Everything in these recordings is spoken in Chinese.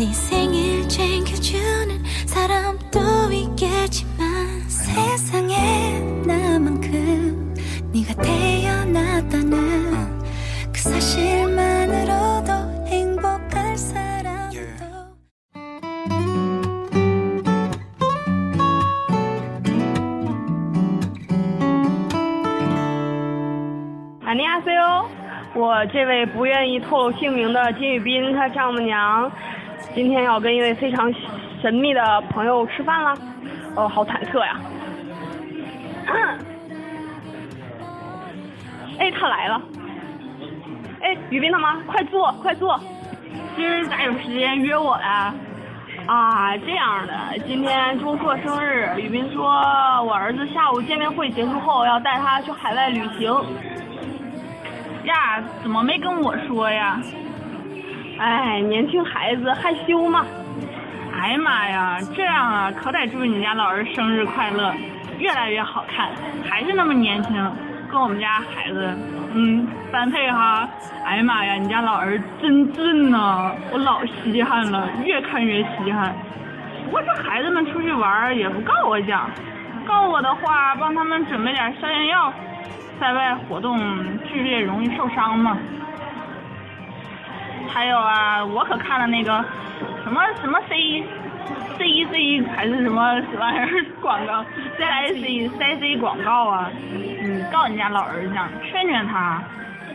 네 생일 챙겨주는 사람도 있겠지만 세상에 나만큼 네가 태어났다는 그 사실만으로도 행복할 사람도 안녕하세요，我这位不愿意透露姓名的金宇彬他丈母娘， 今天要跟一位非常神秘的朋友吃饭了，哦，好忐忑呀。哎，他来了。哎，雨斌他妈，快坐，快坐。今儿咋有时间约我呀？啊，这样的，今天钟硕生日，雨斌说我儿子下午见面会结束后要带他去海外旅行。呀，怎么没跟我说呀？哎，年轻孩子害羞嘛。哎呀妈呀，这样啊，可得祝你家老人生日快乐，越来越好看，还是那么年轻，跟我们家孩子，嗯，般配哈。哎呀妈呀，你家老儿真俊呐，我老稀罕了，越看越稀罕。不过这孩子们出去玩也不告我讲，告我的话，帮他们准备点消炎药。在外活动剧烈容易受伤嘛。还有啊，我可看了那个 什么什么 C C E C 还是什么玩意儿广告，C I C C C 广告啊。嗯，告你家老儿子，劝劝他。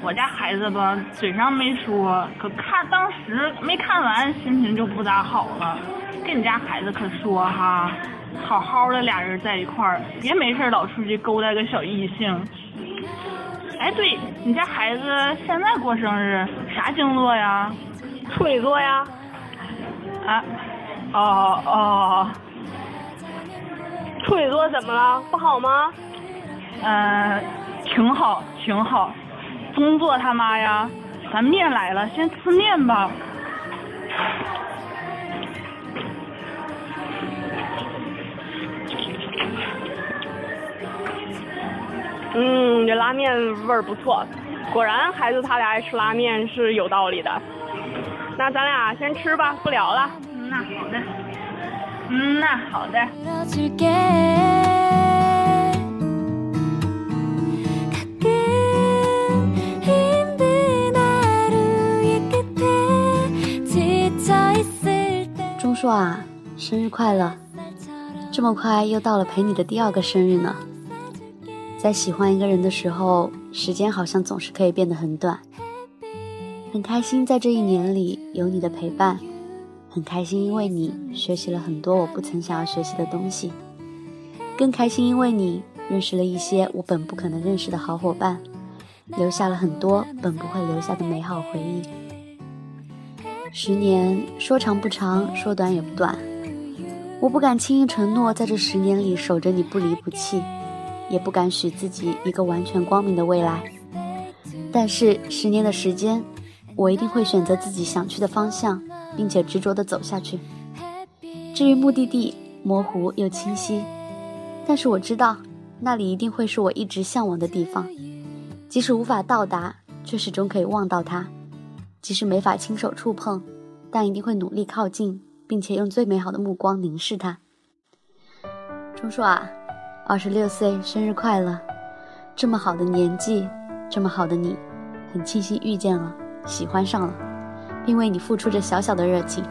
我家孩子吧，嘴上没说，可看当时没看完，心情就不咋好了。跟你家孩子可说哈，好好的俩人在一块儿，别没事老出去勾搭个小异性。哎，对你家孩子现在过生日啥星座呀？处女座呀。啊，哦哦。处女座怎么了？不好吗？呃，挺好，挺好。工作他妈呀，咱面来了，先吃面吧。嗯，这拉面味儿不错，果然孩子他俩爱吃拉面是有道理的。那咱俩先吃吧，不聊了。嗯，那好的。嗯，那好的。钟硕啊，生日快乐！这么快又到了陪你的第二个生日呢。在喜欢一个人的时候，时间好像总是可以变得很短。很开心在这一年里有你的陪伴，很开心因为你学习了很多我不曾想要学习的东西，更开心因为你认识了一些我本不可能认识的好伙伴，留下了很多本不会留下的美好回忆。十年说长不长，说短也不短。我不敢轻易承诺在这十年里守着你不离不弃，也不敢许自己一个完全光明的未来。但是十年的时间，我一定会选择自己想去的方向，并且执着地走下去。至于目的地，模糊又清晰，但是我知道，那里一定会是我一直向往的地方。即使无法到达，却始终可以望到它。即使没法亲手触碰，但一定会努力靠近，并且用最美好的目光凝视它。钟硕啊，二十六岁生日快乐！这么好的年纪，这么好的你，很庆幸遇见了，喜欢上了，并为你付出着小小的热情。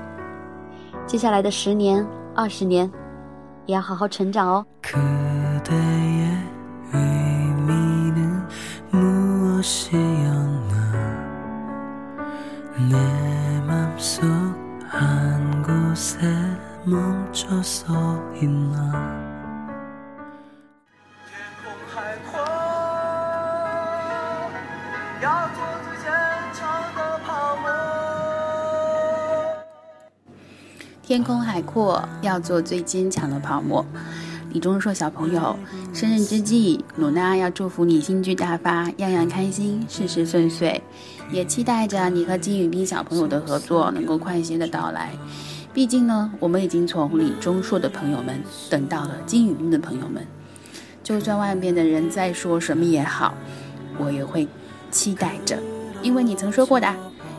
接下来的十年、二十年，也要好好成长哦。 그대의 의미는 무엇이었나 내 맘속 한 곳에 멈춰서 있나 要做最坚强的泡沫。天空海阔，要做最坚强的泡沫。李钟硕小朋友，生日之际，鲁娜要祝福你新剧大发，样样开心，事事顺遂，也期待着你和金宇彬小朋友的合作能够快些的到来。毕竟呢，我们已经从李钟硕的朋友们等到了。金宇彬的朋友们。就算外面的人在说什么也好，我也会期待着，因为你曾说过的，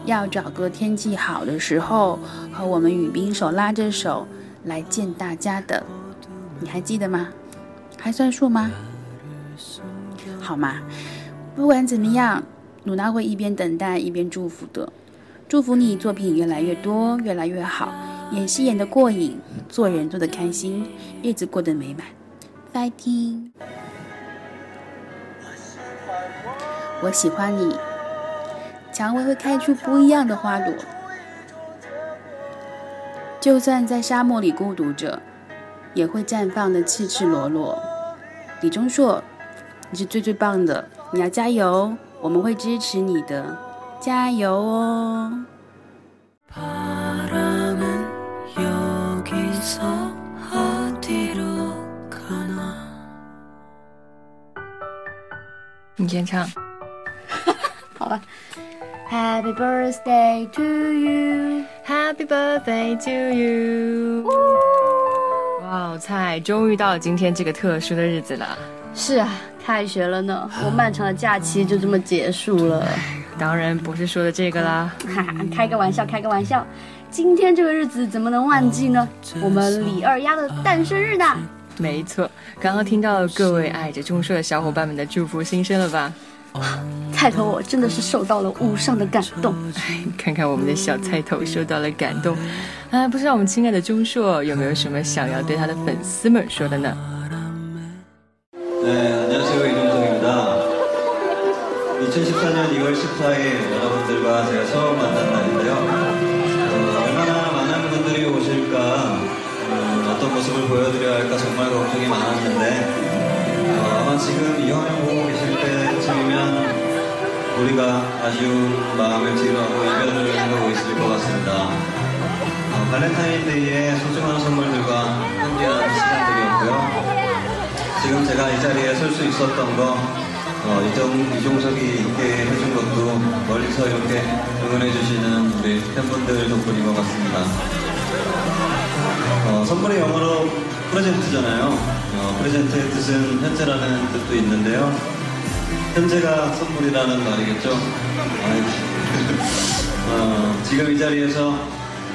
要找个天气好的时候，和我们雨冰手拉着手来见大家的。你还记得吗？还算数吗？好吗？不管怎么样，鲁娜会一边等待一边祝福的。祝福你作品越来越多，越来越好，演戏演得过瘾，做人做得开心，日子过得美满。Fighting！我喜欢你。蔷薇会开出不一样的花朵。就算在沙漠里孤独着也会绽放的赤赤裸裸李钟硕你是最最棒的。你要加油我们会支持你的。加油哦。你先唱好吧。Happy birthday to you，Happy birthday to you！哇，菜终于到了今天这个特殊的日子了。是啊，开学了呢，我漫长的假期就这么结束了。当然不是说的这个啦，哈哈，开个玩笑，开个玩笑。今天这个日子怎么能忘记呢？我们李二丫的诞生日呢。没错，刚刚听到各位爱着中硕的小伙伴们的祝福心声了吧？菜头，我真的是受到了无上的感动。哎，看看我们的小菜头受到了感动，啊，不知道我们亲爱的钟硕有没有什么想要对他的粉丝们说的呢？ 아마 지금 이 화면 보고 계실 때쯤이면 우리가 아쉬운 마음을 뒤로하고 이별을 하고 있을 것 같습니다. 어, 발렌타인데이에 소중한 선물들과 함께하는 시간들이었고요. 지금 제가 이 자리에 설 수 있었던 거, 어, 이정, 이종석이 있게 해준 것도 멀리서 이렇게 응원해 주시는 우리 팬분들 덕분인 것 같습니다. 어, 선물이 영어로 프레젠트잖아요. 어, 프레젠트의 뜻은 현재라는 뜻도 있는데요. 현재가 선물이라는 말이겠죠. 아이, 어, 지금 이 자리에서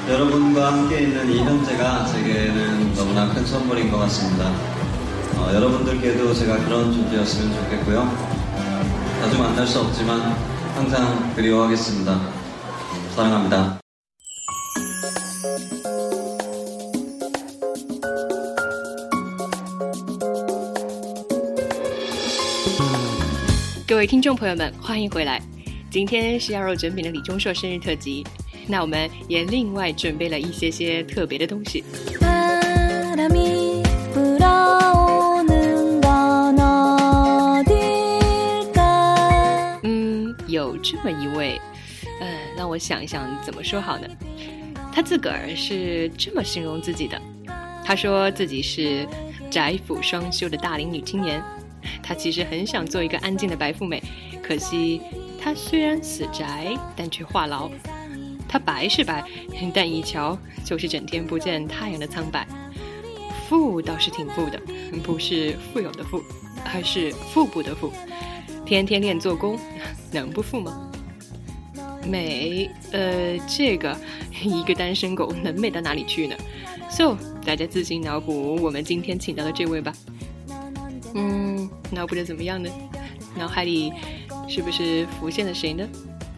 여러분과 함께 있는 이 현재가 제게는 너무나 큰 선물인 것 같습니다. 어, 여러분들께도 제가 그런 존재였으면 좋겠고요. 자주 만날 수 없지만 항상 그리워하겠습니다. 사랑합니다. 各位听众朋友们欢迎回来。今天是要肉卷饼的李钟硕生日特辑那我们也另外准备了一些些特别的东西。嗯有这么一位嗯让我想一想怎么说好呢？他自个儿是这么形容自己的。他说自己是宅腐双修的大龄女青年。她其实很想做一个安静的白富美，可惜她虽然死宅，但却话痨。她白是白，但一瞧就是整天不见太阳的苍白。富倒是挺富的，不是富有的富，而是腹部的富。天天练做工，能不富吗？美，呃，这个一个单身狗能美到哪里去呢？So，大家自行脑补我们今天请到的这位吧。嗯，脑补的怎么样呢？脑海里是不是浮现了谁呢？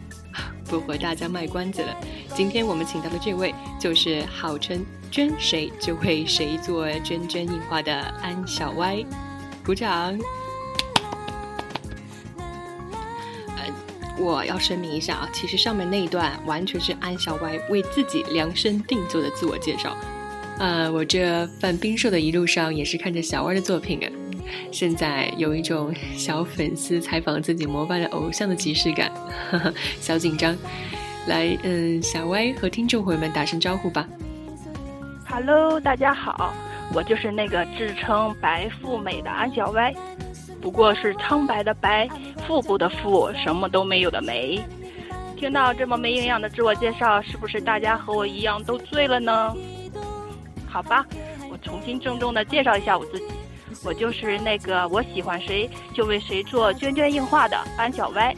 不和大家卖关子了，今天我们请到的这位就是号称捐谁就为谁做捐捐印花的安小歪，鼓掌。我要声明一下啊，其实上面那一段完全是安小歪为自己量身定做的自我介绍。呃，我这犯冰兽的一路上也是看着小歪的作品啊，现在有一种小粉丝采访自己膜拜的偶像的即视感，呵呵，小紧张。来，嗯，小歪和听众朋友们打声招呼吧。Hello，大家好，我就是那个自称白富美的安小歪，不过是苍白的白，腹部的腹，什么都没有的没。听到这么没营养的自我介绍，是不是大家和我一样都醉了呢？好吧，我重新郑重的介绍一下我自己，我就是那个我喜欢谁就为谁做娟娟硬化的安小歪。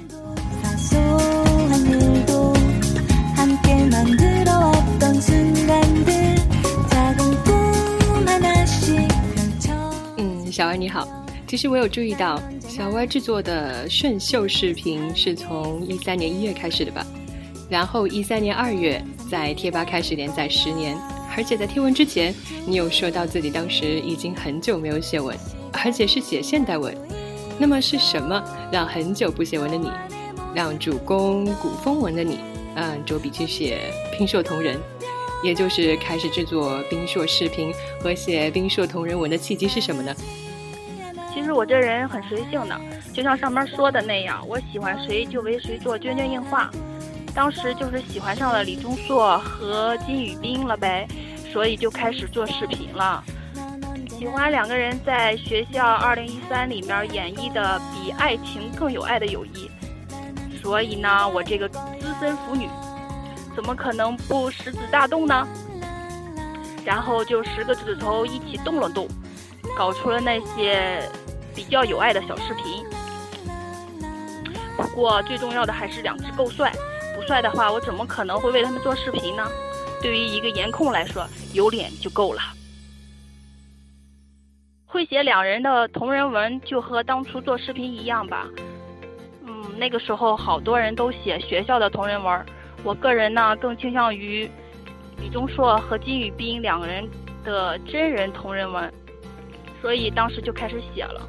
嗯，小歪你好。其实我有注意到小歪制作的顺秀视频是从一三年一月开始的吧？然后一三年二月在贴吧开始连载十年。而且在贴文之前，你有说到自己当时已经很久没有写文，而且是写现代文。那么是什么让很久不写文的你，让主攻古风文的你，嗯，着笔去写冰硕同人？也就是开始制作冰硕视频和写冰硕同人文的契机是什么呢？其实我这人很随性的，就像上面说的那样，我喜欢谁就为谁做娟娟硬化。当时就是喜欢上了李钟硕和金宇彬了呗，所以就开始做视频了。喜欢两个人在学校二零一三里面演绎的比爱情更有爱的友谊，所以呢，我这个资深腐女。怎么可能不食指大动呢？然后就十个指头一起动了动，搞出了那些比较有爱的小视频。不过最重要的还是两只够帅，帅的话我怎么可能会为他们做视频呢？对于一个颜控来说，有脸就够了。会写两人的同人文，就和当初做视频一样吧。嗯，那个时候好多人都写学校的同人文。我个人呢，更倾向于李钟硕和金宇彬两个人的真人同人文，所以当时就开始写了。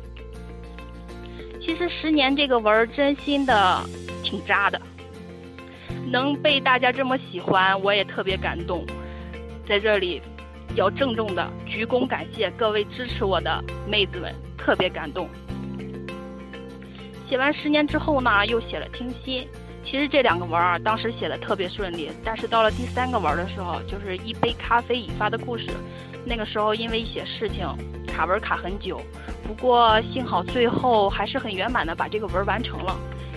其实十年这个文儿真心的挺渣的，能被大家这么喜欢，我也特别感动。在这里要郑重的鞠躬感谢各位支持我的妹子们，特别感动。写完十年之后呢，又写了听心。其实这两个文儿啊当时写的特别顺利，但是到了第三个文的时候，就是一杯咖啡引发的故事。那个时候因为一些事情卡文卡很久，不过幸好最后还是很圆满的把这个文儿完成了。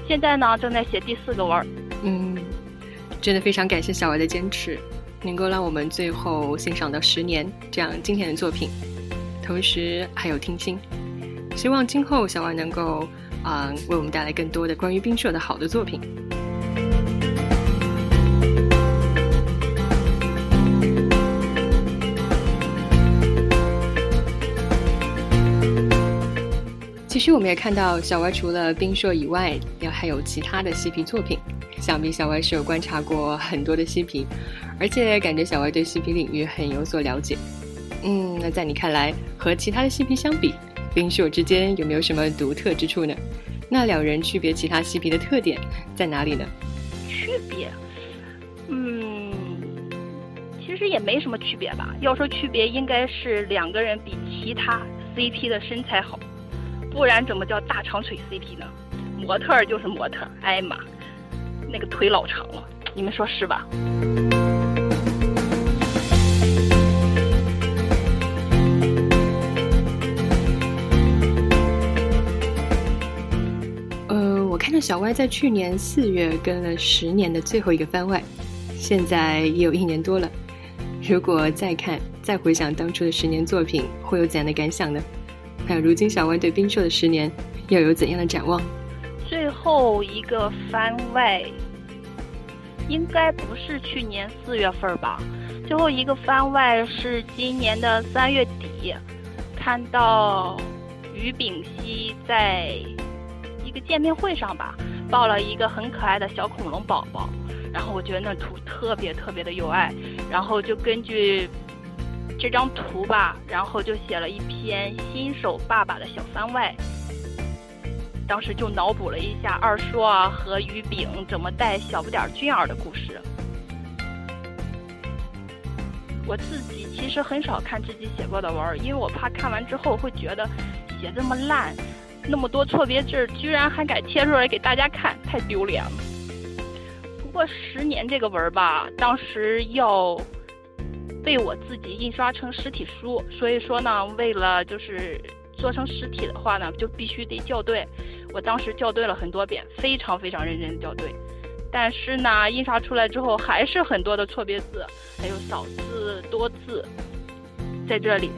现在呢，正在写第四个文儿。嗯，真的非常感谢小歪的坚持，能够让我们最后欣赏到十年这样经典的作品，同时还有听心。希望今后小歪能够啊为我们带来更多的关于冰社的好的作品。其实我们也看到，小歪除了冰硕以外，也还有其他的嬉皮作品。想必小歪是有观察过很多的嬉皮，而且感觉小歪对嬉皮领域很有所了解。嗯，那在你看来，和其他的嬉皮相比，冰秀之间有没有什么独特之处呢？那两人区别其他嬉皮的特点在哪里呢？区别，嗯，其实也没什么区别吧。要说区别，应该是两个人比其他 CP 的身材好。不然怎么叫大长腿 CP 呢？模特就是模特儿，哎妈，那个腿老长了，你们说是吧？呃，我看到小歪在去年四月跟了十年的最后一个番外，现在也有一年多了。如果再看、再回想当初的十年作品，会有怎样的感想呢？还有，如今小歪对冰硕的十年又有怎样的展望？后一个番外应该不是去年四月份吧？最后一个番外是今年的三月底，看到于炳熙在一个见面会上吧，抱了一个很可爱的小恐龙宝宝，然后我觉得那图特别特别的有爱，然后就根据。这张图吧，然后就写了一篇新手爸爸的小番外。当时就脑补了一下二叔啊和于炳怎么带小不点俊儿的故事。我自己其实很少看自己写过的文儿，因为我怕看完之后会觉得写这么烂，那么多错别字儿，居然还敢贴出来给大家看，太丢脸了。不过十年这个文儿吧，当时要。被我自己印刷成实体书，所以说呢，为了就是做成实体的话呢，就必须得校对。我当时校对了很多遍，非常非常认真校对。但是呢，印刷出来之后还是很多的错别字，还有少字多字。在这里，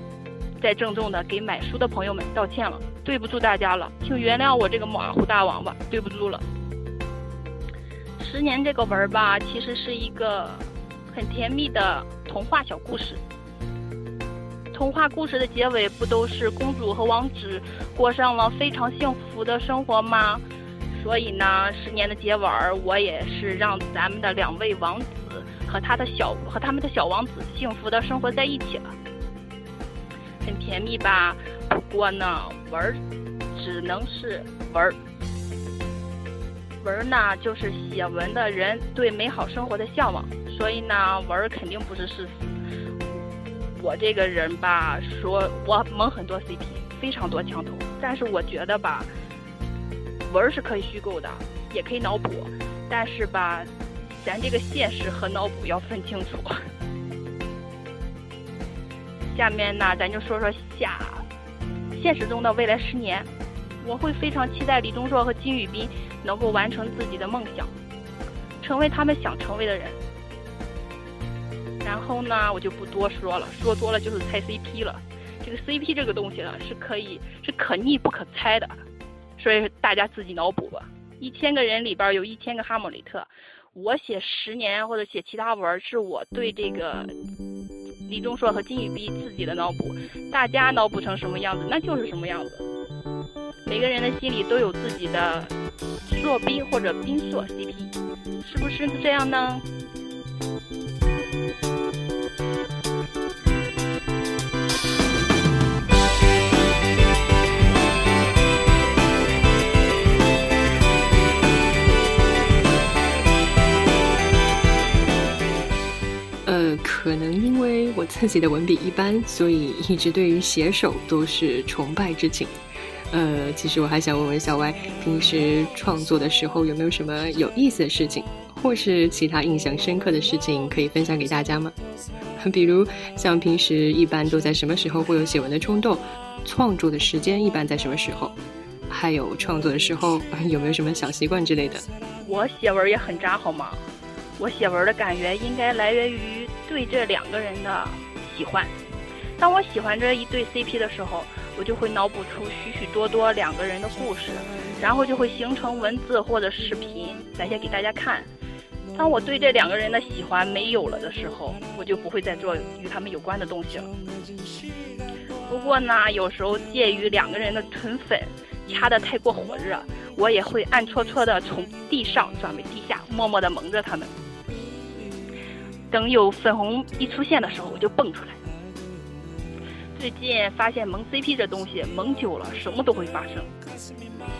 再郑重的给买书的朋友们道歉了，对不住大家了，请原谅我这个马虎大王吧，对不住了。十年这个文儿吧，其实是一个。很甜蜜的童话小故事，童话故事的结尾不都是公主和王子过上了非常幸福的生活吗？所以呢，十年的结尾儿，我也是让咱们的两位王子和他的小和他们的小王子幸福的生活在一起了，很甜蜜吧？不过呢，文儿只能是文儿，文儿呢就是写文的人对美好生活的向往，所以呢，文儿肯定不是事实。我这个人吧，说我蒙很多 CP，非常多枪头，但是我觉得吧，文儿是可以虚构的，也可以脑补，但是吧，咱这个现实和脑补要分清楚。下面呢，咱就说说下现实中的未来十年，我会非常期待李钟硕和金宇彬能够完成自己的梦想，成为他们想成为的人。然后呢，我就不多说了，说多了就是猜 CP 了。这个 CP 这个东西呢，是可以是可逆不可猜的，所以大家自己脑补吧。一千个人里边有一千个哈姆雷特，我写十年或者写其他文，是我对这个李钟硕和金宇彬自己的脑补，大家脑补成什么样子，那就是什么样子。每个人的心里都有自己的硕彬或者彬硕 CP，是不是这样呢？可能因为我自己的文笔一般，所以一直对于写手都是崇拜之情。呃，其实我还想问问小歪，平时创作的时候有没有什么有意思的事情，或是其他印象深刻的事情可以分享给大家吗？比如像平时一般都在什么时候会有写文的冲动，创作的时间一般在什么时候，还有创作的时候有没有什么小习惯之类的？我写文也很渣，好吗？我写文的感觉应该来源于对这两个人的喜欢。当我喜欢这一对 CP 的时候，我就会脑补出许许多多两个人的故事，然后就会形成文字或者视频展现给大家看。当我对这两个人的喜欢没有了的时候，我就不会再做与他们有关的东西了。不过呢，有时候介于两个人的臀粉掐得太过火热，我也会暗戳戳的从地上转为地下，默默的蒙着他们。等有粉红一出现的时候，我就蹦出来。最近发现萌 CP 这东西，萌久了什么都会发生。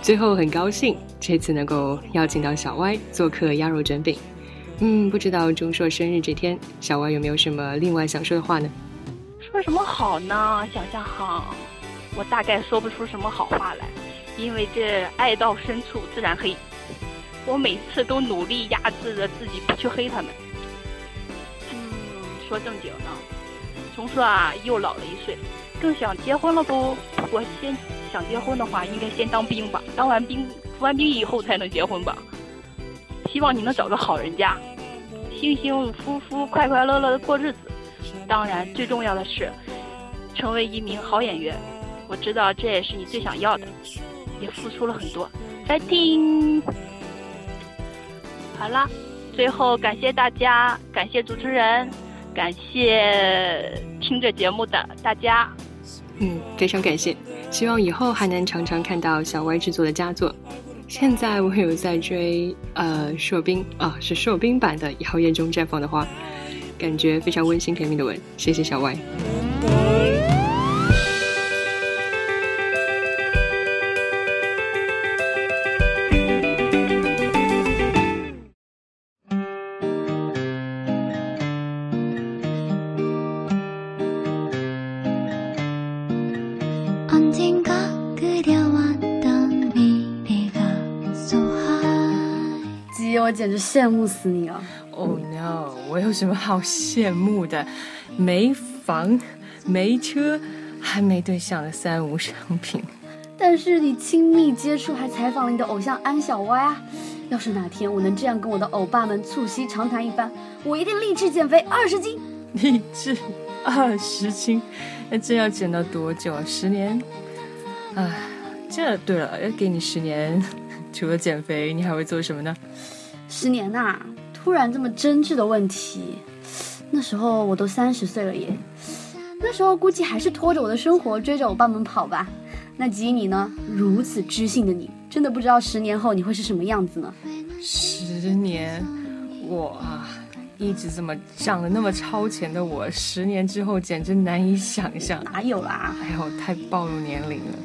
最后很高兴这次能够邀请到小歪做客鸭肉卷饼。嗯，不知道钟硕生日这天，小歪有没有什么另外想说的话呢？说什么好呢？想想哈，我大概说不出什么好话来，因为这爱到深处自然黑。我每次都努力压制着自己不去黑他们。说正经呢，钟硕啊又老了一岁，更想结婚了不？不过先想结婚的话，应该先当兵吧，当完兵服完兵以后才能结婚吧。希望你能找个好人家，幸幸福福、快快乐乐的过日子。当然，最重要的是成为一名好演员。我知道这也是你最想要的，也付出了很多。来听，好了，最后感谢大家，感谢主持人，感谢听着节目的大家。嗯，非常感谢，希望以后还能常常看到小歪制作的佳作。现在我有在追，呃，硕冰啊，是硕冰版的《摇曳中绽放的花》，感觉非常温馨甜蜜的吻。谢谢小歪。简直羡慕死你了。Oh no！我有什么好羡慕的？没房，没车，还没对象的三无商品。但是你亲密接触还采访了你的偶像安小歪啊！要是哪天我能这样跟我的欧巴们促膝长谈一番，我一定立志减肥二十斤。励志二十斤，那这要减到多久啊？十年？唉，这对了，要给你十年，除了减肥，你还会做什么呢？十年呐、突然这么真挚的问题，那时候我都三十岁了耶。那时候估计还是拖着我的生活追着我爸们跑吧。那吉你呢？如此知性的你，真的不知道十年后你会是什么样子呢？十年，我啊，一直这么长得那么超前的我，十年之后简直难以想象。哪有啦？哎呦，太暴露年龄了。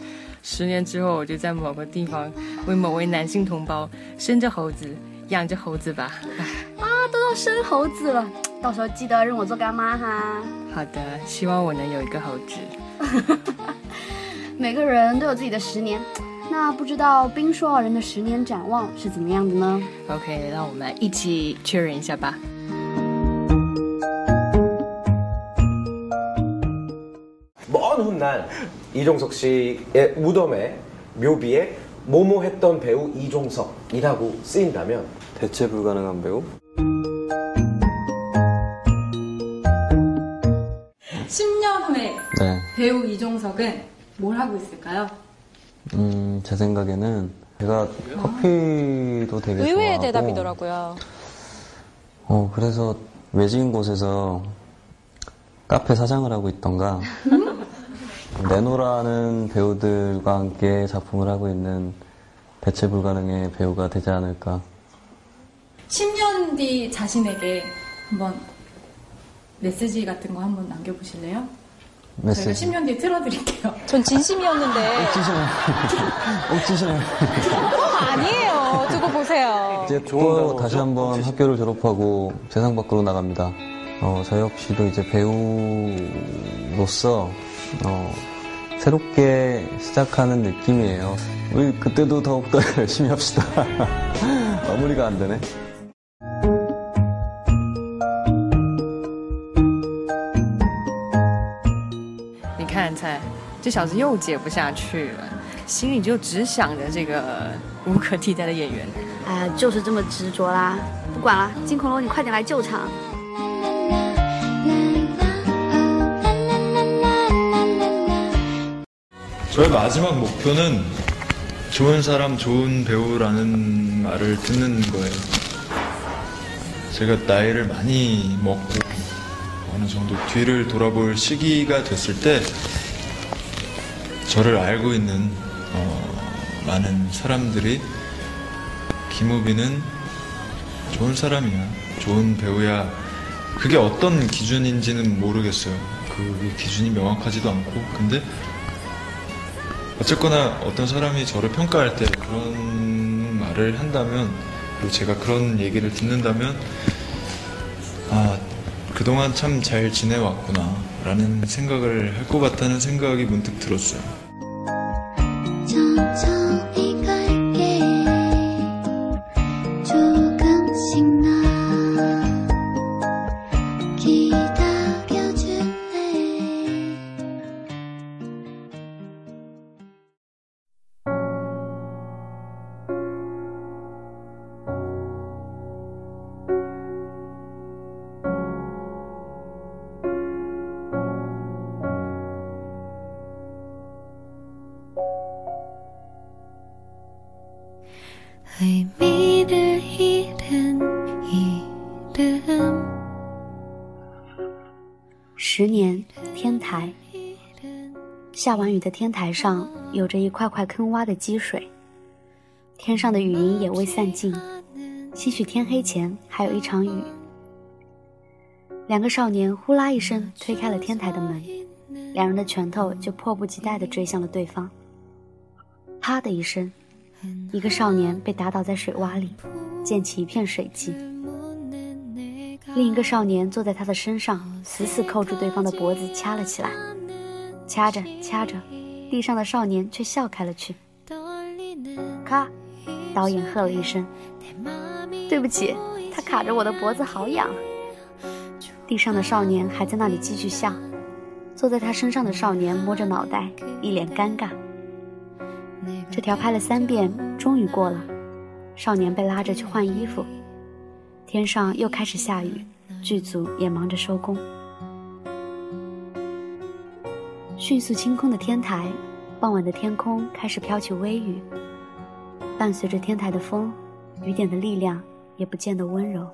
十年之后，我就在某个地方为某位男性同胞生着猴子，养着猴子吧。哎，啊，都要生猴子了，到时候记得认我做干妈哈。好的，希望我能有一个猴子。每个人都有自己的十年，那不知道冰说二人的十年展望是怎么样的呢？OK，让我们一起确认一下吧。먼 훗날 이종석 씨의 무덤에 묘비에 모모했던 배우 이종석이라고 쓰인다면 대체 불가능한 배우? 10년 후에 네. 배우 이종석은 뭘 하고 있을까요? 음, 제 생각에는 제가 커피도 되게 의외의 좋아하고 대답이더라고요. 어, 그래서 외진 곳에서 카페 사장을 하고 있던가 내노라는 배우들과 함께 작품을 하고 있는 대체 불가능의 배우가 되지 않을까 10년 뒤 자신에게 한번 메시지 같은 거 한번 남겨보실래요? 메시지 저희가 10년 뒤에 틀어드릴게요. 전 진심이었는데. 옥지시네 옥지시네 아니에요. 두고 보세요. 이제 또 다시 한번 학교를 졸업하고 세상 밖으로 나갑니다. 어, 저 역시도 이제 배우로서 어, 새롭게 시작하는 느낌이에요. 우리 그때도 더욱더 열심히 합시다. 마무리가 안 되네. 这小子又接不下去了，心里就只想着这个无可替代的演员。哎呀，就是这么执着啦！不管了，金恐龙，你快点来救场。 저의 마지막 목표는 좋은 사람, 좋은 배우라는 말을 듣는 거예요. 제가 나이를 많이 먹고 어느 정도 뒤를 돌아볼 시기가 됐을 때 저를 알고 있는 어, 많은 사람들이 김우빈은 좋은 사람이야, 좋은 배우야. 그게 어떤 기준인지는 모르겠어요. 그 기준이 명확하지도 않고, 근데 어쨌거나 어떤 사람이 저를 평가할 때 그런 말을 한다면 그리고 제가 그런 얘기를 듣는다면 아 그동안 참 잘 지내왔구나 라는 생각을 할 것 같다는 생각이 문득 들었어요. 十年天台，下完雨的天台上有着一块块坑洼的积水，天上的雨云也未散尽，兴许天黑前还有一场雨。两个少年呼啦一声推开了天台的门，两人的拳头就迫不及待地追向了对方。啪的一声，一个少年被打倒在水洼里，溅起一片水迹。另一个少年坐在他的身上，死死扣住对方的脖子，掐了起来。掐着掐着，地上的少年却笑开了去。咔！导演喝了一声：“对不起，他卡着我的脖子，好痒。”地上的少年还在那里继续笑。坐在他身上的少年摸着脑袋，一脸尴尬。这条拍了三遍，终于过了。少年被拉着去换衣服。天上又开始下雨，剧组也忙着收工。迅速清空的天台，傍晚的天空开始飘起微雨。伴随着天台的风，雨点的力量也不见得温柔。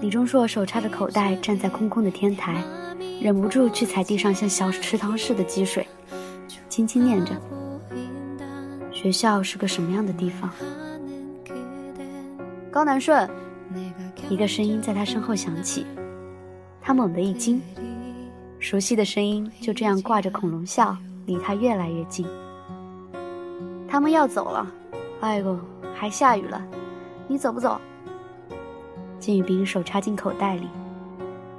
李钟硕手插着口袋站在空空的天台，忍不住去踩地上像小池塘似的积水，轻轻念着：“学校是个什么样的地方？”高南顺，一个声音在他身后响起，他猛地一惊，熟悉的声音就这样挂着恐龙笑，离他越来越近。他们要走了，哎呦，还下雨了，你走不走？金宇彬手插进口袋里，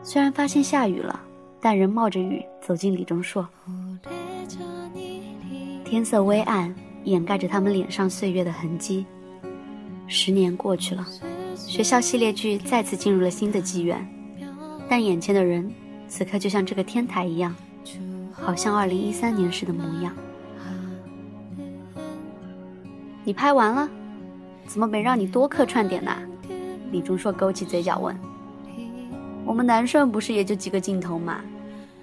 虽然发现下雨了，但仍冒着雨走进李钟硕。天色微暗，掩盖着他们脸上岁月的痕迹。十年过去了，学校系列剧再次进入了新的纪元，但眼前的人此刻就像这个天台一样，好像二零一三年时的模样。你拍完了，怎么没让你多客串点呢？李钟硕勾起嘴角问：“我们南顺不是也就几个镜头嘛？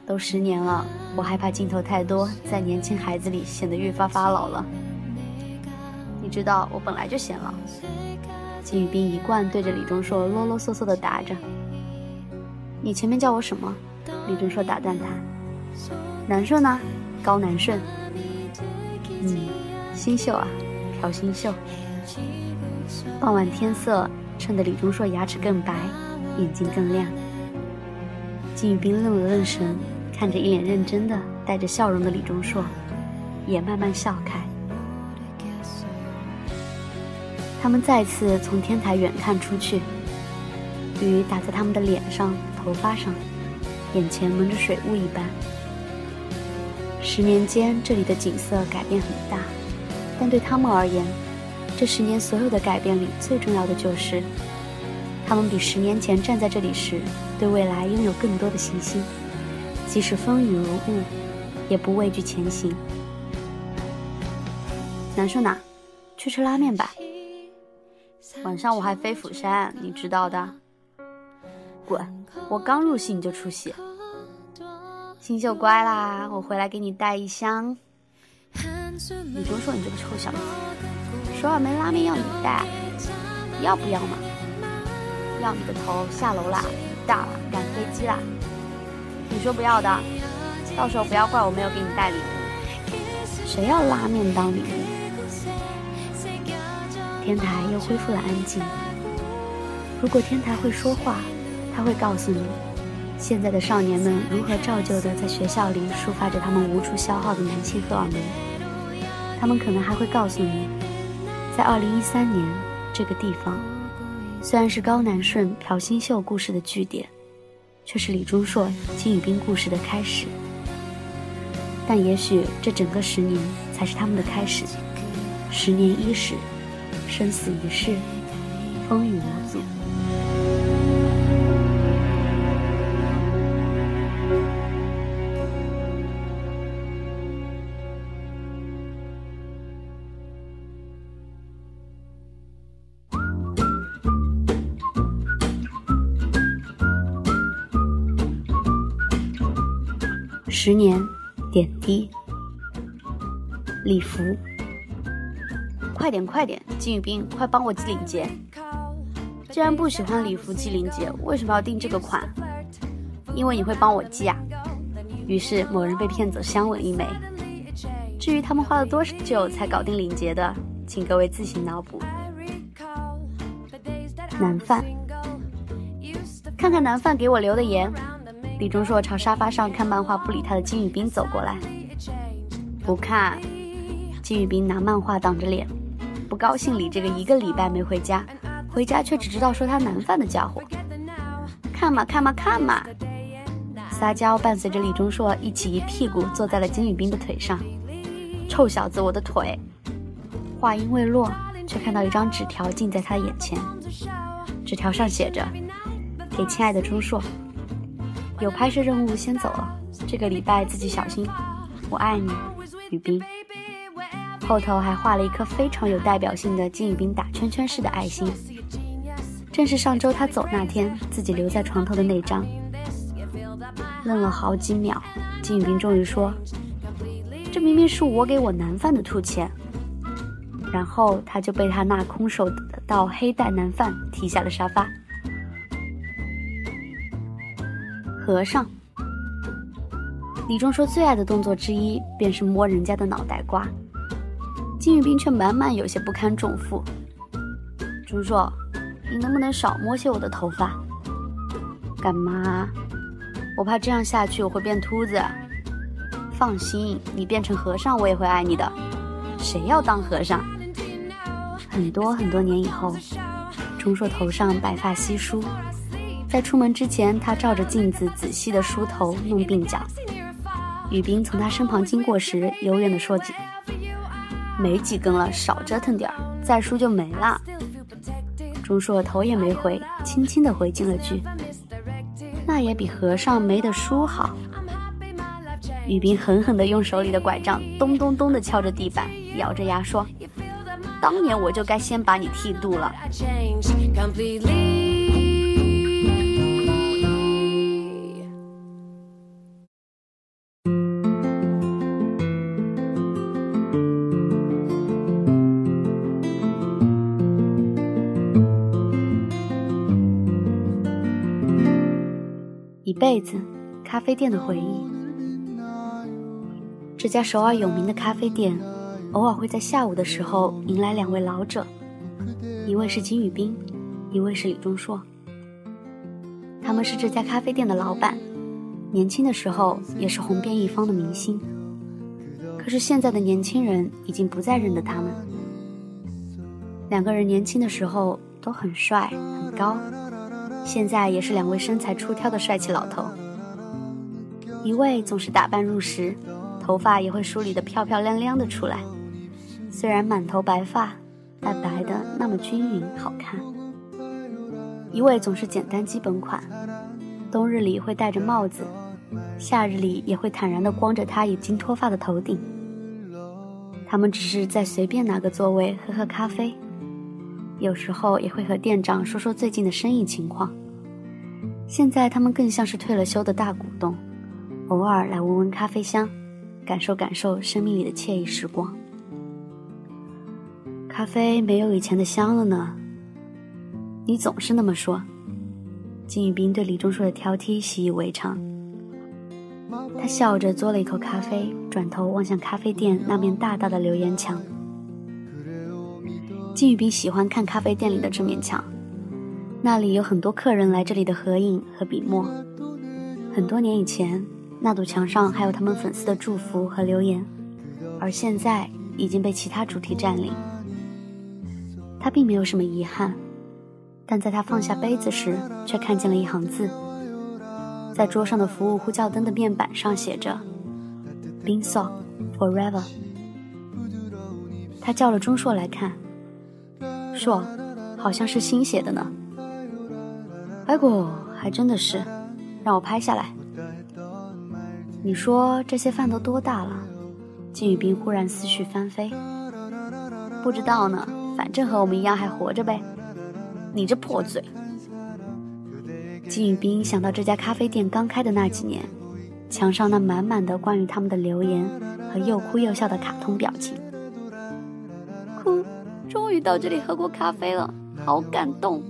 都十年了，我害怕镜头太多，在年轻孩子里显得越发发老了。知道我本来就显老。”金宇彬一贯对着李钟硕啰啰嗦嗦的答着：“你前面叫我什么？”李钟硕打断他：“南顺呢？高南顺。嗯，新秀啊。”朴新秀。傍晚天色衬得李钟硕牙齿更白，眼睛更亮。金宇彬愣了愣神，看着一脸认真的、带着笑容的李钟硕，也慢慢笑开。他们再次从天台远看出去，雨打在他们的脸上、头发上，眼前蒙着水雾一般。十年间，这里的景色改变很大。但对他们而言，这十年所有的改变里，最重要的就是，他们比十年前站在这里时，对未来拥有更多的信心，即使风雨如雾，也不畏惧前行。南顺呐？去吃拉面吧。晚上我还飞釜山，你知道的。滚！我刚入戏你就出戏。新秀乖啦，我回来给你带一箱。李钟硕，你这个臭小子，首尔没拉面要你带，要不要嘛？要你个头！下楼啦，大了，赶飞机啦！你说不要的，到时候不要怪我没有给你带礼物。谁要拉面当礼物？天台又恢复了安静。如果天台会说话，他会告诉你，现在的少年们如何照旧的在学校里抒发着他们无处消耗的男性荷尔蒙。他们可能还会告诉你，在二零一三年这个地方，虽然是高南顺、朴新秀故事的据点，却是李钟硕、金宇彬故事的开始。但也许这整个十年才是他们的开始。十年伊始，生死一世，风雨无阻。十年点滴，礼服，快点快点，金宇彬，快帮我系领结。既然不喜欢礼服系领结，为什么要订这个款？因为你会帮我系啊。于是某人被骗走香吻一枚。至于他们花了多久才搞定领结的，请各位自行脑补。南饭，看看南饭给我留的言。李钟硕朝沙发上看漫画不理他的金宇彬走过来，不看。金宇彬拿漫画挡着脸，不高兴理这个一个礼拜没回家，回家却只知道说他难饭的家伙。看嘛看嘛看嘛！撒娇伴随着李钟硕一起一屁股坐在了金宇彬的腿上。臭小子，我的腿！话音未落，却看到一张纸条近在他眼前，纸条上写着：“给亲爱的钟硕。”有拍摄任务，先走了。这个礼拜自己小心，我爱你，宇彬。后头还画了一颗非常有代表性的金宇彬打圈圈式的爱心，正是上周他走那天自己留在床头的那张。愣了好几秒，金宇彬终于说：“这明明是我给我男犯的兔钱。”然后他就被他那空手道黑带男犯踢下了沙发。和尚。李钟硕最爱的动作之一便是摸人家的脑袋瓜，金宇彬却满满有些不堪重负。钟硕，你能不能少摸些我的头发？干嘛？我怕这样下去我会变秃子。放心，你变成和尚我也会爱你的。谁要当和尚？很多很多年以后，钟硕头上白发稀疏，在出门之前，他照着镜子仔细的梳头弄鬓角。宇彬从他身旁经过时，幽怨地说几：“没几根了，少折腾点儿，再梳就没了。”钟硕头也没回，轻轻地回敬了句：“那也比和尚没得梳好。”宇彬狠狠地用手里的拐杖咚咚咚地敲着地板，咬着牙说：“当年我就该先把你剃度了。”辈子，咖啡店的回忆。这家首尔有名的咖啡店，偶尔会在下午的时候迎来两位老者，一位是金宇彬，一位是李钟硕。他们是这家咖啡店的老板，年轻的时候也是红遍一方的明星。可是现在的年轻人已经不再认得他们。两个人年轻的时候都很帅很高。现在也是两位身材出挑的帅气老头，一位总是打扮入时，头发也会梳理得漂漂亮亮的出来，虽然满头白发，但白的那么均匀好看；一位总是简单基本款，冬日里会戴着帽子，夏日里也会坦然地光着他已经脱发的头顶。他们只是在随便哪个座位喝喝咖啡。有时候也会和店长说说最近的生意情况。现在他们更像是退了休的大股东，偶尔来闻闻咖啡香，感受感受生命里的惬意时光。咖啡没有以前的香了呢。你总是那么说。金宇彬对李钟硕的挑剔习以为常。他笑着嘬了一口咖啡，转头望向咖啡店那面大大的留言墙。金宇彬喜欢看咖啡店里的这面墙，那里有很多客人来这里的合影和笔墨。很多年以前，那堵墙上还有他们粉丝的祝福和留言，而现在已经被其他主题占领。他并没有什么遗憾，但在他放下杯子时，却看见了一行字，在桌上的服务呼叫灯的面板上写着 b i n So Forever”。他叫了钟硕来看。说，好像是新写的呢。哎果还真的是，让我拍下来。你说这些饭都多大了？金宇彬忽然思绪翻飞。不知道呢，反正和我们一样还活着呗。你这破嘴！金宇彬想到这家咖啡店刚开的那几年，墙上那满满的关于他们的留言和又哭又笑的卡通表情。终于到这里喝过咖啡了，好感动。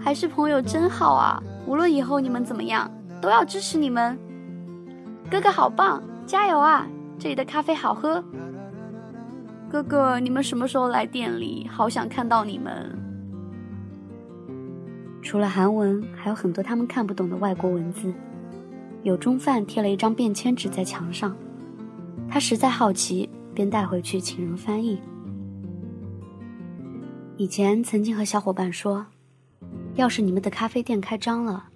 还是朋友真好啊！无论以后你们怎么样，都要支持你们。哥哥好棒，加油啊！这里的咖啡好喝。哥哥，你们什么时候来店里？好想看到你们。除了韩文，还有很多他们看不懂的外国文字。有中饭贴了一张便签纸在墙上，他实在好奇，便带回去请人翻译。以前曾经和小伙伴说，要是你们的咖啡店开张了，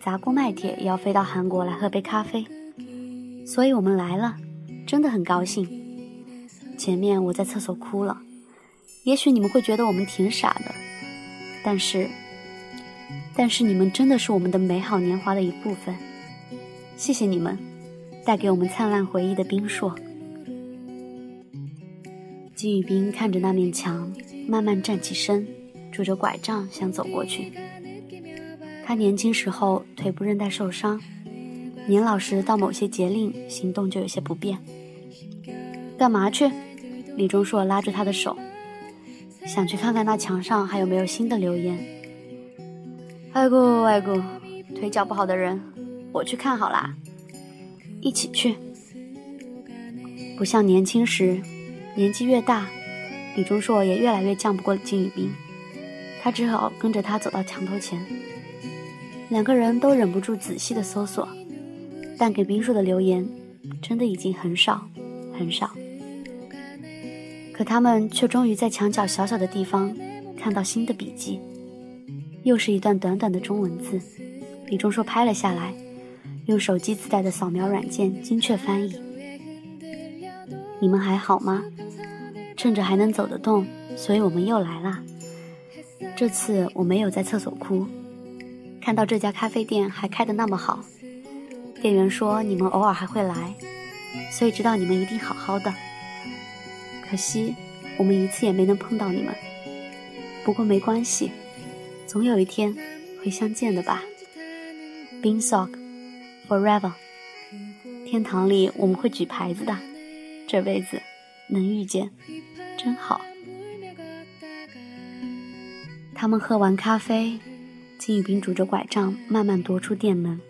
砸锅卖铁也要飞到韩国来喝杯咖啡。所以我们来了，真的很高兴。前面我在厕所哭了，也许你们会觉得我们挺傻的，但是，但是你们真的是我们的美好年华的一部分。谢谢你们，带给我们灿烂回忆的冰硕。金宇彬看着那面墙。慢慢站起身，拄着拐杖想走过去。他年轻时候腿部韧带受伤，年老时到某些节令行动就有些不便。干嘛去？李钟硕拉住他的手，想去看看那墙上还有没有新的留言。外公，外公，腿脚不好的人，我去看好啦，一起去。不像年轻时，年纪越大，李钟硕也越来越犟不过金宇彬，他只好跟着他走到墙头前。两个人都忍不住仔细的搜索，但给冰硕的留言真的已经很少很少。可他们却终于在墙角小小的地方看到新的笔记，又是一段短短的中文字。李钟硕拍了下来，用手机自带的扫描软件精确翻译。你们还好吗？趁着还能走得动，所以我们又来啦。这次我没有在厕所哭，看到这家咖啡店还开得那么好，店员说你们偶尔还会来，所以知道你们一定好好的。可惜我们一次也没能碰到你们，不过没关系，总有一天会相见的吧。Bin Sok Forever，天堂里我们会举牌子的，这辈子能遇见真好。他们喝完咖啡，金宇彬拄着拐杖慢慢踱出店门。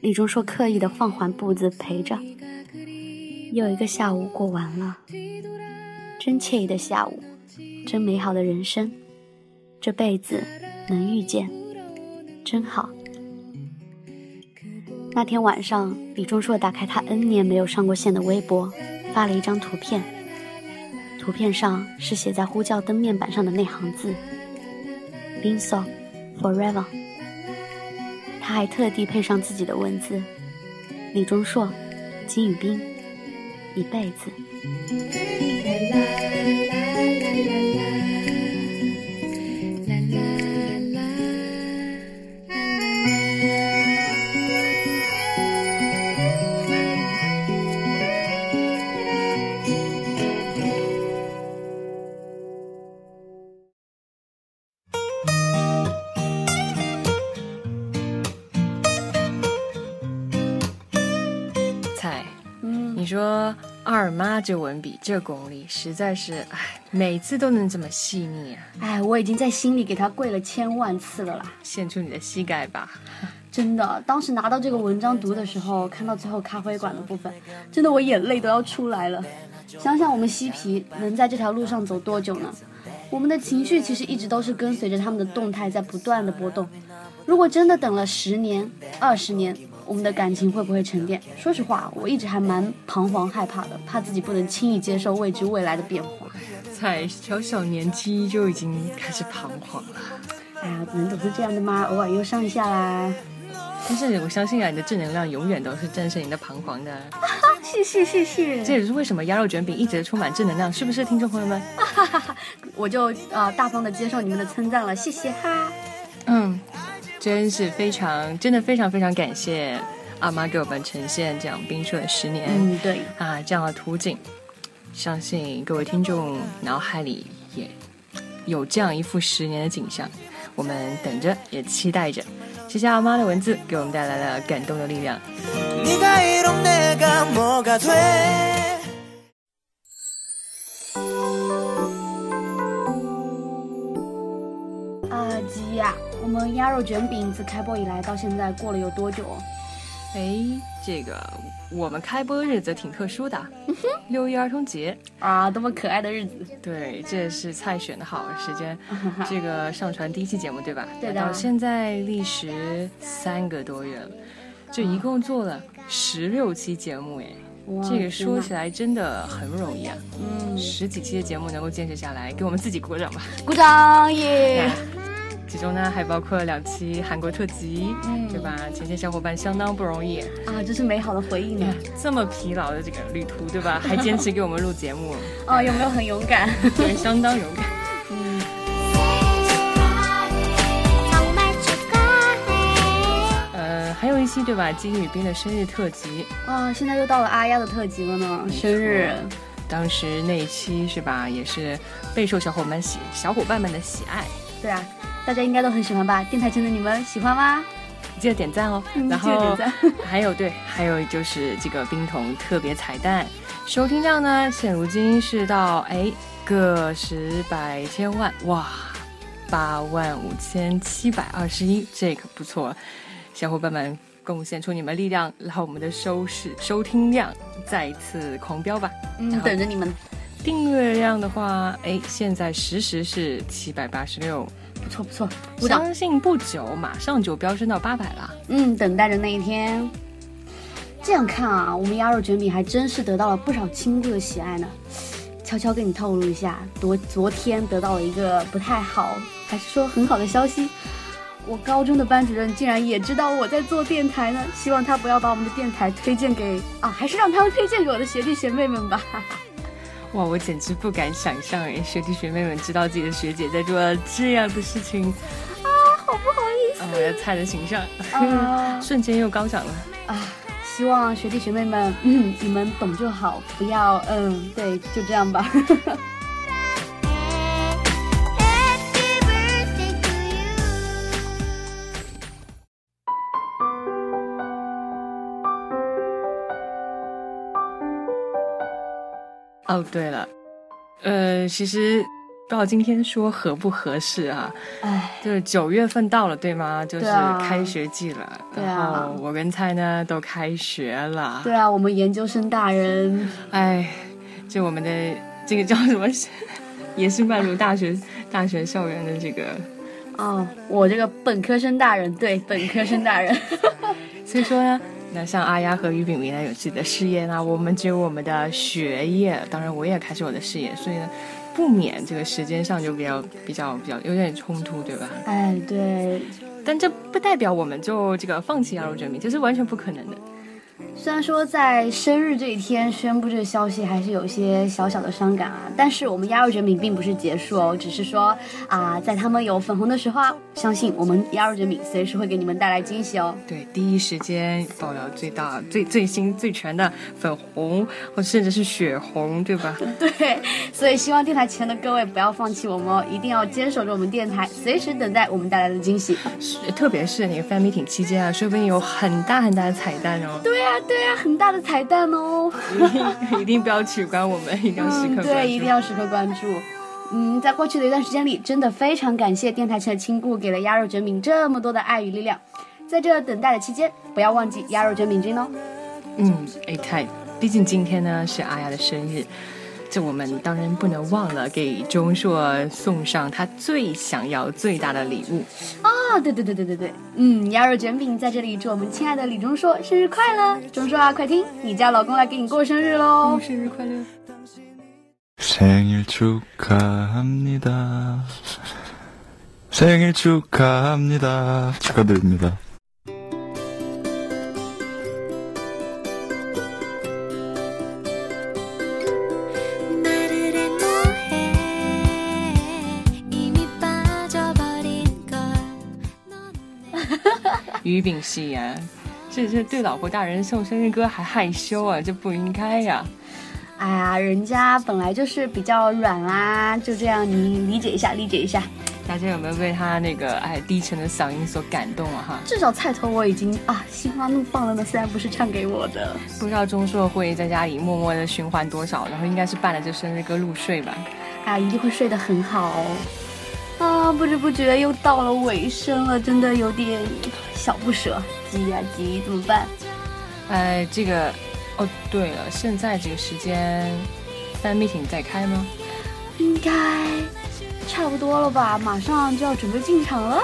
李钟硕刻意的放缓步子陪着。又一个下午过完了，真惬意的下午，真美好的人生，这辈子能遇见真好。那天晚上，李钟硕打开他 N 年没有上过线的微博，发了一张图片。图片上是写在呼叫灯面板上的那行字 b i n s o Forever”。他还特地配上自己的文字：“李钟硕，金宇彬，一辈子。”二妈这文笔这功力，实在是哎，每次都能这么细腻啊！哎，我已经在心里给他跪了千万次了啦。献出你的膝盖吧。真的，当时拿到这个文章读的时候，看到最后咖啡馆的部分，真的我眼泪都要出来了。想想我们嬉皮能在这条路上走多久呢？我们的情绪其实一直都是跟随着他们的动态在不断的波动。如果真的等了十年、二十年，我们的感情会不会沉淀？说实话，我一直还蛮彷徨害怕的，怕自己不能轻易接受未知未来的变化。才小小年纪就已经开始彷徨了。哎呀，人总是这样的吗，偶尔忧伤一下啦。但是我相信啊，你的正能量永远都是战胜你的彷徨的。谢谢谢谢，这也是为什么鸭肉卷饼一直充满正能量，是不是，听众朋友们？我就呃大方的接受你们的称赞了，谢谢哈。嗯，真是非常，真的非常非常感谢阿妈给我们呈现这样冰雪的十年。嗯，对啊，这样的图景，相信各位听众脑海里也有这样一幅十年的景象。我们等着，也期待着。谢谢阿妈的文字，给我们带来了感动的力量。鸭肉卷饼自开播以来到现在过了有多久？哎，这个我们开播日子挺特殊的，六一儿童节啊，多么可爱的日子！对，这是菜选的好时间，这个上传第一期节目对吧？对的到现在历时三个多月了，就一共做了十六期节目哎。这个说起来真的很不容易啊！嗯十几期的节目能够坚持下来，给我们自己鼓掌吧！鼓掌耶！其中呢，还包括两期韩国特辑，嗯对吧？前线小伙伴相当不容易，啊，这是美好的回忆呢。这么疲劳的这个旅途，对吧？还坚持给我们录节目，哦，有没有很勇敢？对，相当勇敢。嗯，呃，还有一期对吧？金宇彬的生日特辑，啊，现在又到了阿丫的特辑了呢，生日。当时那一期是吧，也是备受小伙伴喜小伙伴们的喜爱，对啊，大家应该都很喜欢吧？电台前的你们喜欢吗？记得点赞哦。嗯然后记得点赞还有对，还有就是这个冰桶特别彩蛋，收听量呢，现如今是到哎个十百千万哇，八万五千七百二十一，这个不错，小伙伴们贡献出你们力量，然后我们的收视收听量再一次狂飙吧。嗯，等着你们。订阅量的话，哎，现在实时是七百八十六，不错不错。相信不久马上就飙升到八百了。嗯，等待着那一天。这样看啊，我们鸭肉卷饼还真是得到了不少亲故的喜爱呢。悄悄跟你透露一下，昨昨天得到了一个不太好，还是说很好的消息。我高中的班主任竟然也知道我在做电台呢，希望他不要把我们的电台推荐给啊，还是让他们推荐给我的学弟学妹们吧。哇，我简直不敢想象哎，学弟学妹们知道自己的学姐在做这样的事情啊，好不好意思。我的菜的形象、啊 瞬间又高涨了啊！希望学弟学妹们，嗯，你们懂就好，不要，嗯，对，就这样吧。哦，对了，呃，其实不知道今天说合不合适啊？哎，就是九月份到了，对吗？就是开学季了，对啊然后我跟菜呢都开学了。对啊，我们研究生大人，哎，就我们的这个叫什么，也是迈入大学大学校园的这个，哦，我这个本科生大人，对，本科生大人。所以说呢。那像阿丫和于炳明呢有自己的事业，那我们只有我们的学业，当然我也开始我的事业，所以呢，不免这个时间上就比较比较比较有点冲突，对吧？哎，对，但这不代表我们就这个放弃羊肉卷饼，这是完全不可能的。虽然说在生日这一天宣布这个消息还是有些小小的伤感啊，但是我们鸭肉卷饼并不是结束哦，只是说啊，在他们有粉红的时候啊，相信我们鸭肉卷饼随时会给你们带来惊喜哦。对，第一时间爆料最大、最最新、最全的粉红，或甚至是血红，对吧？对，所以希望电台前的各位不要放弃我们哦，一定要坚守着我们电台，随时等待我们带来的惊喜。是特别是那个 fan meeting 期间啊，说不定有很大很大的彩蛋哦。对呀、啊，对、啊，很大的彩蛋哦！一 定一定不要取关我们，一定要时刻关注、嗯。对，一定要时刻关注。嗯，在过去的一段时间里，真的非常感谢电台前的亲故给了鸭肉卷饼这么多的爱与力量。在这等待的期间，不要忘记鸭肉卷饼君哦。嗯，哎太，毕竟今天呢是阿雅的生日。这我们当然不能忘了给钟硕送上他最想要、最大的礼物啊！对对对对对对，嗯，鸭肉卷饼在这里祝我们亲爱的李钟硕生日快乐！钟硕啊，快听，你家老公来给你过生日喽！哦、生日快乐！ 생일 축하합니다。 생일 축하합니다。 축하드립니다。 于炳熙呀，这这对老婆大人送生日歌还害羞啊，这不应该呀！哎呀，人家本来就是比较软啦，就这样，你理解一下，理解一下。大家有没有被他那个哎低沉的嗓音所感动啊？哈，至少菜头我已经啊心花怒放了呢，虽然不是唱给我的。不知道钟硕会在家里默默的循环多少，然后应该是伴着这生日歌入睡吧？啊，一定会睡得很好哦。啊，不知不觉又到了尾声了，真的有点小不舍，急呀急，怎么办？哎，这个，哦，对了，现在这个时间，fan meeting 在开吗？应该差不多了吧，马上就要准备进场了。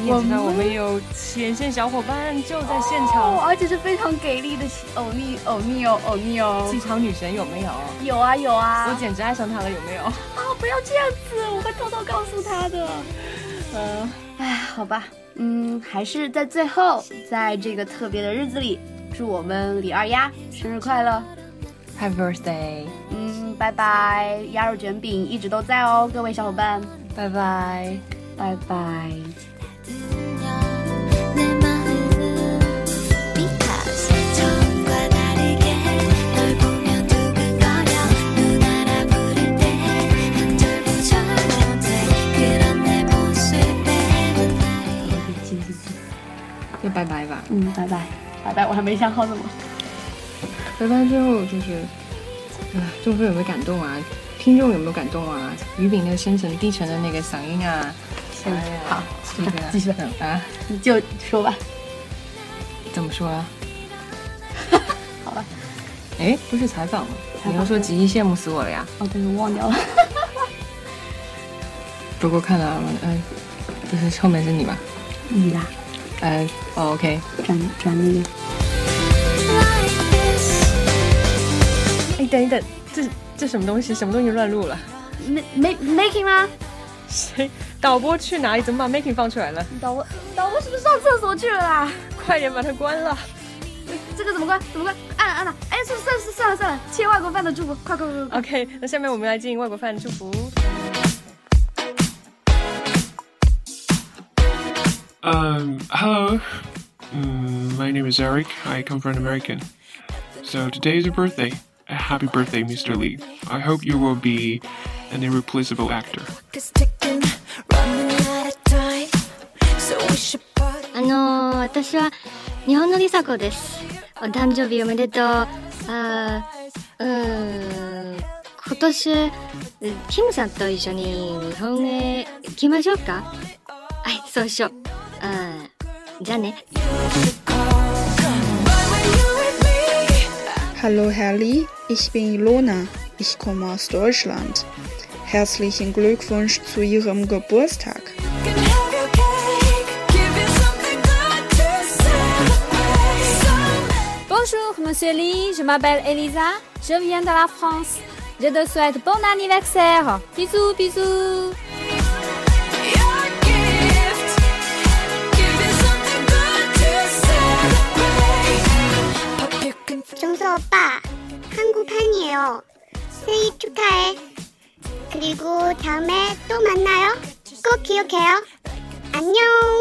你也知道我们有前线小伙伴就在现场，哦、而且是非常给力的欧尼欧尼哦欧尼哦，机场女神有没有？有啊有啊，我简直爱上她了，有没有？啊，不要这样子，我会偷偷告诉她的。嗯，哎，好吧，嗯，还是在最后，在这个特别的日子里，祝我们李二丫生日快乐，Happy birthday！嗯，拜拜，鸭肉卷饼一直都在哦，各位小伙伴，拜拜，拜拜。没想好怎么。拜拜之后就是，啊，众说有没有感动啊？听众有没有感动啊？于炳那个深沉低沉的那个嗓音啊，哎、好，这个 继续啊，你就说吧。怎怎么说啊？好吧。哎，不是采访吗？你要说吉吉羡慕死我了呀？哦，对，我忘掉了。不过看到了，哎，就是后面是你吧？你啦。呃，哦，OK。转转那个。等一等，这这什么东西？什么东西乱录了 making 吗？谁？导播去哪里？怎么把 making 放出来了？导播导播是不是上厕所去了啦？快点把它关了。这个怎么关？怎么关？按了按了。哎，算算算算了算了，切外国饭的祝福，快快快！OK，那下面我们来进行外国饭的祝福。Um, hello. Mm, my name is Eric. I come from American. So today is your birthday. A happy birthday, Mr. Lee. I hope you will be an irreplaceable actor. あの私は日本のりさこです。お誕生日おめでとう。あうーん今年キムさんと一緒に日本へ行きましょうか。はい、そうしよう。じゃあね。 Hallo Herrli, ich bin Ilona. Ich komme aus Deutschland. Herzlichen Glückwunsch zu Ihrem Geburtstag. Bonjour, Monsieur Lee. Je m'appelle Elisa. Je viens de la France. Je te souhaite bon anniversaire. Bisous, bisous. 오빠, 한국 팬이에요. 생일 축하해. 그리고 다음에 또 만나요. 꼭 기억해요. 안녕.